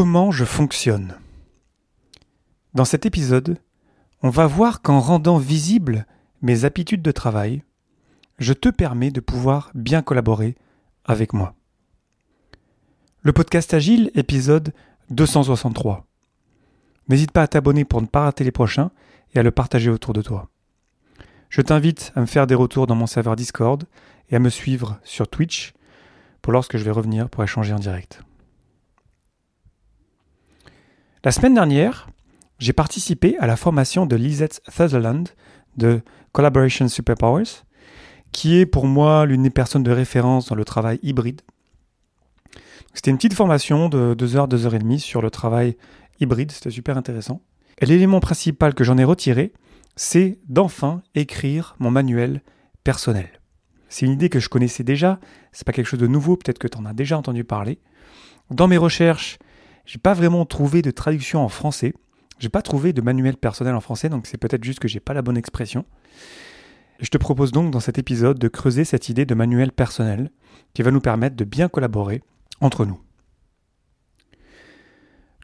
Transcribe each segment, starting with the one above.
Comment je fonctionne Dans cet épisode, on va voir qu'en rendant visibles mes habitudes de travail, je te permets de pouvoir bien collaborer avec moi. Le podcast Agile, épisode 263. N'hésite pas à t'abonner pour ne pas rater les prochains et à le partager autour de toi. Je t'invite à me faire des retours dans mon serveur Discord et à me suivre sur Twitch pour lorsque je vais revenir pour échanger en direct. La semaine dernière, j'ai participé à la formation de Lisette Sutherland de Collaboration Superpowers, qui est pour moi l'une des personnes de référence dans le travail hybride. C'était une petite formation de 2 heures, 2 heures et demie sur le travail hybride, c'était super intéressant. Et l'élément principal que j'en ai retiré, c'est d'enfin écrire mon manuel personnel. C'est une idée que je connaissais déjà, c'est pas quelque chose de nouveau, peut-être que tu en as déjà entendu parler. Dans mes recherches, j'ai pas vraiment trouvé de traduction en français. J'ai pas trouvé de manuel personnel en français, donc c'est peut-être juste que j'ai pas la bonne expression. Je te propose donc dans cet épisode de creuser cette idée de manuel personnel qui va nous permettre de bien collaborer entre nous.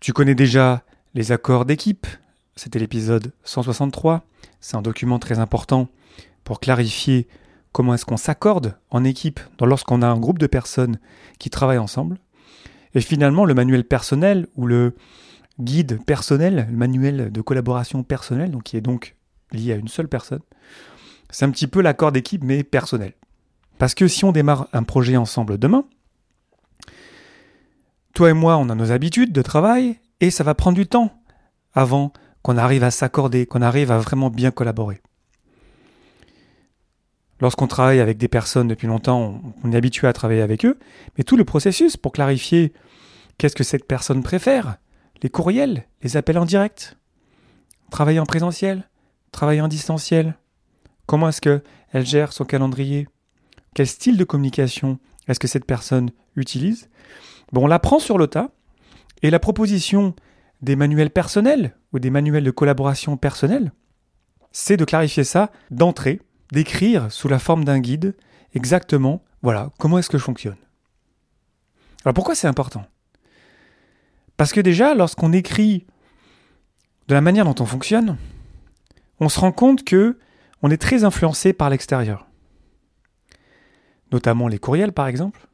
Tu connais déjà les accords d'équipe, c'était l'épisode 163. C'est un document très important pour clarifier comment est-ce qu'on s'accorde en équipe lorsqu'on a un groupe de personnes qui travaillent ensemble. Et finalement, le manuel personnel ou le guide personnel, le manuel de collaboration personnelle, donc qui est donc lié à une seule personne, c'est un petit peu l'accord d'équipe mais personnel. Parce que si on démarre un projet ensemble demain, toi et moi, on a nos habitudes de travail et ça va prendre du temps avant qu'on arrive à s'accorder, qu'on arrive à vraiment bien collaborer. Lorsqu'on travaille avec des personnes depuis longtemps, on est habitué à travailler avec eux, mais tout le processus pour clarifier qu'est-ce que cette personne préfère, les courriels, les appels en direct, travailler en présentiel, travailler en distanciel, comment est-ce qu'elle gère son calendrier, quel style de communication est-ce que cette personne utilise. Bon, on l'apprend sur le et la proposition des manuels personnels ou des manuels de collaboration personnelle, c'est de clarifier ça d'entrée d'écrire sous la forme d'un guide exactement, voilà, comment est-ce que je fonctionne. Alors pourquoi c'est important? Parce que déjà, lorsqu'on écrit de la manière dont on fonctionne, on se rend compte que on est très influencé par l'extérieur. Notamment les courriels, par exemple,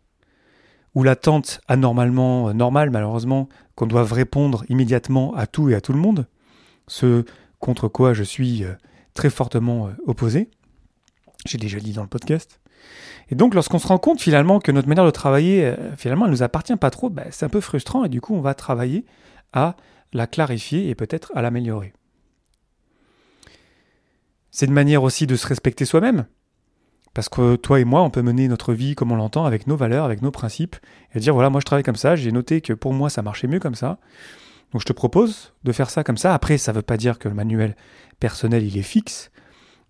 ou l'attente anormalement normale, malheureusement, qu'on doit répondre immédiatement à tout et à tout le monde, ce contre quoi je suis euh, très fortement euh, opposé. J'ai déjà dit dans le podcast. Et donc, lorsqu'on se rend compte finalement que notre manière de travailler, euh, finalement, elle nous appartient pas trop, bah, c'est un peu frustrant et du coup, on va travailler à la clarifier et peut-être à l'améliorer. C'est une manière aussi de se respecter soi-même. Parce que toi et moi, on peut mener notre vie comme on l'entend, avec nos valeurs, avec nos principes, et dire voilà, moi je travaille comme ça, j'ai noté que pour moi ça marchait mieux comme ça. Donc je te propose de faire ça comme ça. Après, ça ne veut pas dire que le manuel personnel il est fixe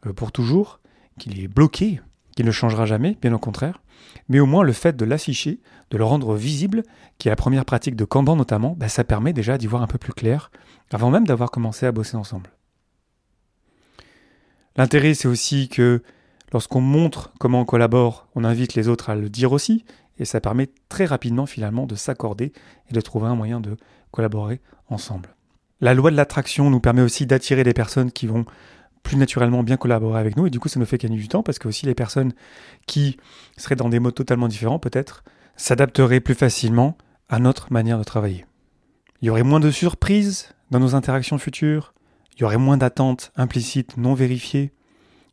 euh, pour toujours qu'il est bloqué, qu'il ne changera jamais, bien au contraire. Mais au moins le fait de l'afficher, de le rendre visible, qui est la première pratique de Kanban notamment, bah, ça permet déjà d'y voir un peu plus clair, avant même d'avoir commencé à bosser ensemble. L'intérêt, c'est aussi que lorsqu'on montre comment on collabore, on invite les autres à le dire aussi, et ça permet très rapidement finalement de s'accorder et de trouver un moyen de collaborer ensemble. La loi de l'attraction nous permet aussi d'attirer des personnes qui vont plus naturellement bien collaborer avec nous et du coup ça nous fait gagner du temps parce que aussi les personnes qui seraient dans des modes totalement différents peut-être s'adapteraient plus facilement à notre manière de travailler. Il y aurait moins de surprises dans nos interactions futures, il y aurait moins d'attentes implicites non vérifiées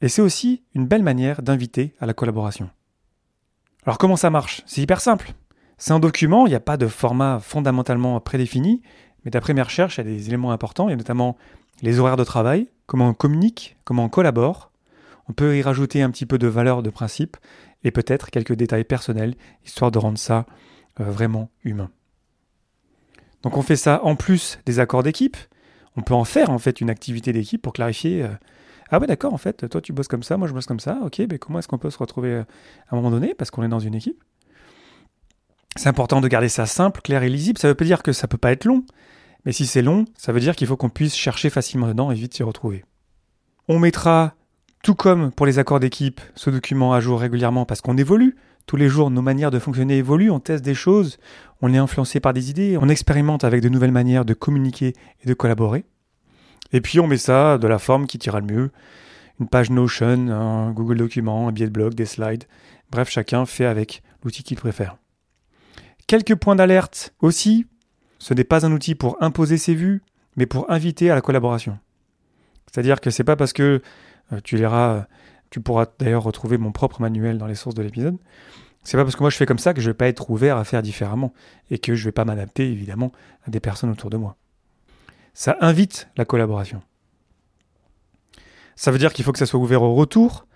et c'est aussi une belle manière d'inviter à la collaboration. Alors comment ça marche? C'est hyper simple. C'est un document, il n'y a pas de format fondamentalement prédéfini, mais d'après mes recherches, il y a des éléments importants, il y a notamment les horaires de travail, comment on communique, comment on collabore. On peut y rajouter un petit peu de valeur de principe et peut-être quelques détails personnels, histoire de rendre ça euh, vraiment humain. Donc on fait ça en plus des accords d'équipe. On peut en faire en fait une activité d'équipe pour clarifier. Euh, ah ouais d'accord en fait, toi tu bosses comme ça, moi je bosse comme ça. Ok, mais comment est-ce qu'on peut se retrouver euh, à un moment donné parce qu'on est dans une équipe? C'est important de garder ça simple, clair et lisible. Ça veut pas dire que ça peut pas être long, mais si c'est long, ça veut dire qu'il faut qu'on puisse chercher facilement dedans et vite s'y retrouver. On mettra, tout comme pour les accords d'équipe, ce document à jour régulièrement parce qu'on évolue. Tous les jours, nos manières de fonctionner évoluent, on teste des choses, on est influencé par des idées, on expérimente avec de nouvelles manières de communiquer et de collaborer. Et puis on met ça de la forme qui tira le mieux. Une page Notion, un Google Document, un billet de blog, des slides. Bref, chacun fait avec l'outil qu'il préfère. Quelques points d'alerte aussi. Ce n'est pas un outil pour imposer ses vues, mais pour inviter à la collaboration. C'est-à-dire que c'est pas parce que euh, tu liras, tu pourras d'ailleurs retrouver mon propre manuel dans les sources de l'épisode. C'est pas parce que moi je fais comme ça que je vais pas être ouvert à faire différemment et que je vais pas m'adapter évidemment à des personnes autour de moi. Ça invite la collaboration. Ça veut dire qu'il faut que ça soit ouvert au retour,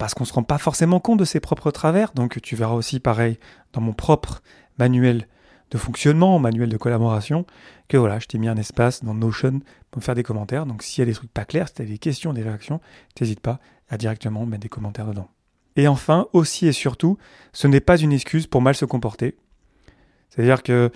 parce qu'on ne se rend pas forcément compte de ses propres travers. Donc tu verras aussi pareil dans mon propre manuel de fonctionnement, manuel de collaboration, que voilà, je t'ai mis un espace dans Notion pour me faire des commentaires. Donc s'il y a des trucs pas clairs, si tu as des questions, des réactions, n'hésite pas à directement mettre des commentaires dedans. Et enfin, aussi et surtout, ce n'est pas une excuse pour mal se comporter. C'est-à-dire que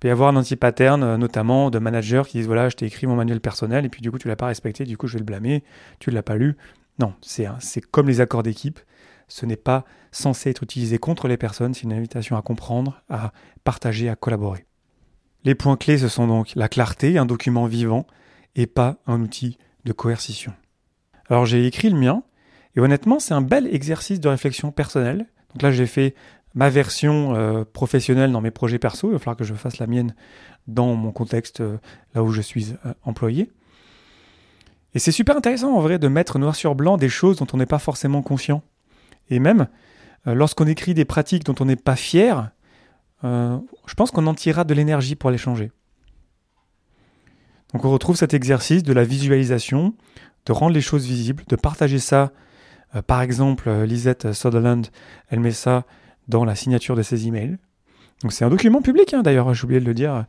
peut y avoir un anti-pattern, euh, notamment de managers qui disent voilà, je t'ai écrit mon manuel personnel et puis du coup tu l'as pas respecté, du coup je vais le blâmer, tu ne l'as pas lu. Non, c'est comme les accords d'équipe. Ce n'est pas censé être utilisé contre les personnes, c'est une invitation à comprendre, à partager, à collaborer. Les points clés, ce sont donc la clarté, un document vivant, et pas un outil de coercition. Alors j'ai écrit le mien, et honnêtement, c'est un bel exercice de réflexion personnelle. Donc là, j'ai fait ma version euh, professionnelle dans mes projets perso. Il va falloir que je fasse la mienne dans mon contexte euh, là où je suis euh, employé. Et c'est super intéressant en vrai de mettre noir sur blanc des choses dont on n'est pas forcément conscient. Et même lorsqu'on écrit des pratiques dont on n'est pas fier, je pense qu'on en tirera de l'énergie pour les changer. Donc on retrouve cet exercice de la visualisation, de rendre les choses visibles, de partager ça. par exemple, Lisette Sutherland, elle met ça dans la signature de ses emails. Donc c'est un document public, hein, d'ailleurs, j'ai oublié de le dire,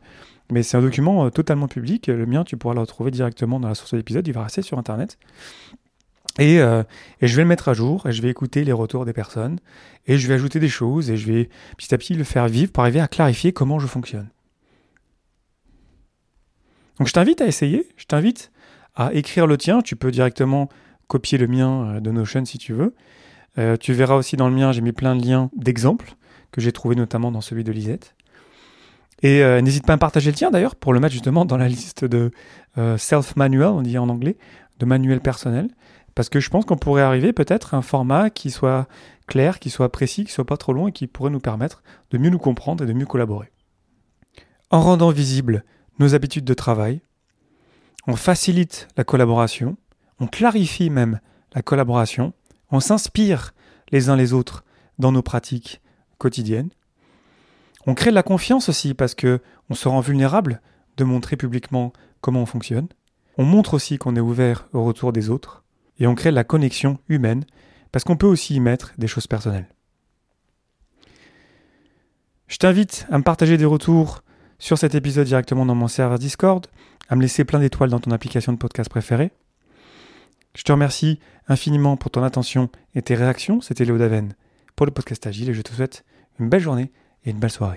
mais c'est un document euh, totalement public. Le mien, tu pourras le retrouver directement dans la source de l'épisode, il va rester sur Internet. Et, euh, et, je vais le mettre à jour, et je vais écouter les retours des personnes, et je vais ajouter des choses, et je vais petit à petit le faire vivre pour arriver à clarifier comment je fonctionne. Donc je t'invite à essayer, je t'invite à écrire le tien, tu peux directement copier le mien euh, de Notion si tu veux, euh, tu verras aussi dans le mien, j'ai mis plein de liens d'exemples que j'ai trouvé notamment dans celui de Lisette. Et n'hésite pas à partager le tien d'ailleurs pour le mettre justement dans la liste de self-manual, on dit en anglais, de manuel personnel. Parce que je pense qu'on pourrait arriver peut-être à un format qui soit clair, qui soit précis, qui soit pas trop long et qui pourrait nous permettre de mieux nous comprendre et de mieux collaborer. En rendant visibles nos habitudes de travail, on facilite la collaboration, on clarifie même la collaboration on s'inspire les uns les autres dans nos pratiques quotidiennes. On crée de la confiance aussi parce que on se rend vulnérable de montrer publiquement comment on fonctionne. On montre aussi qu'on est ouvert au retour des autres et on crée la connexion humaine parce qu'on peut aussi y mettre des choses personnelles. Je t'invite à me partager des retours sur cet épisode directement dans mon serveur Discord, à me laisser plein d'étoiles dans ton application de podcast préférée. Je te remercie infiniment pour ton attention et tes réactions. C'était Léo Daven pour le podcast Agile et je te souhaite une belle journée et une belle soirée.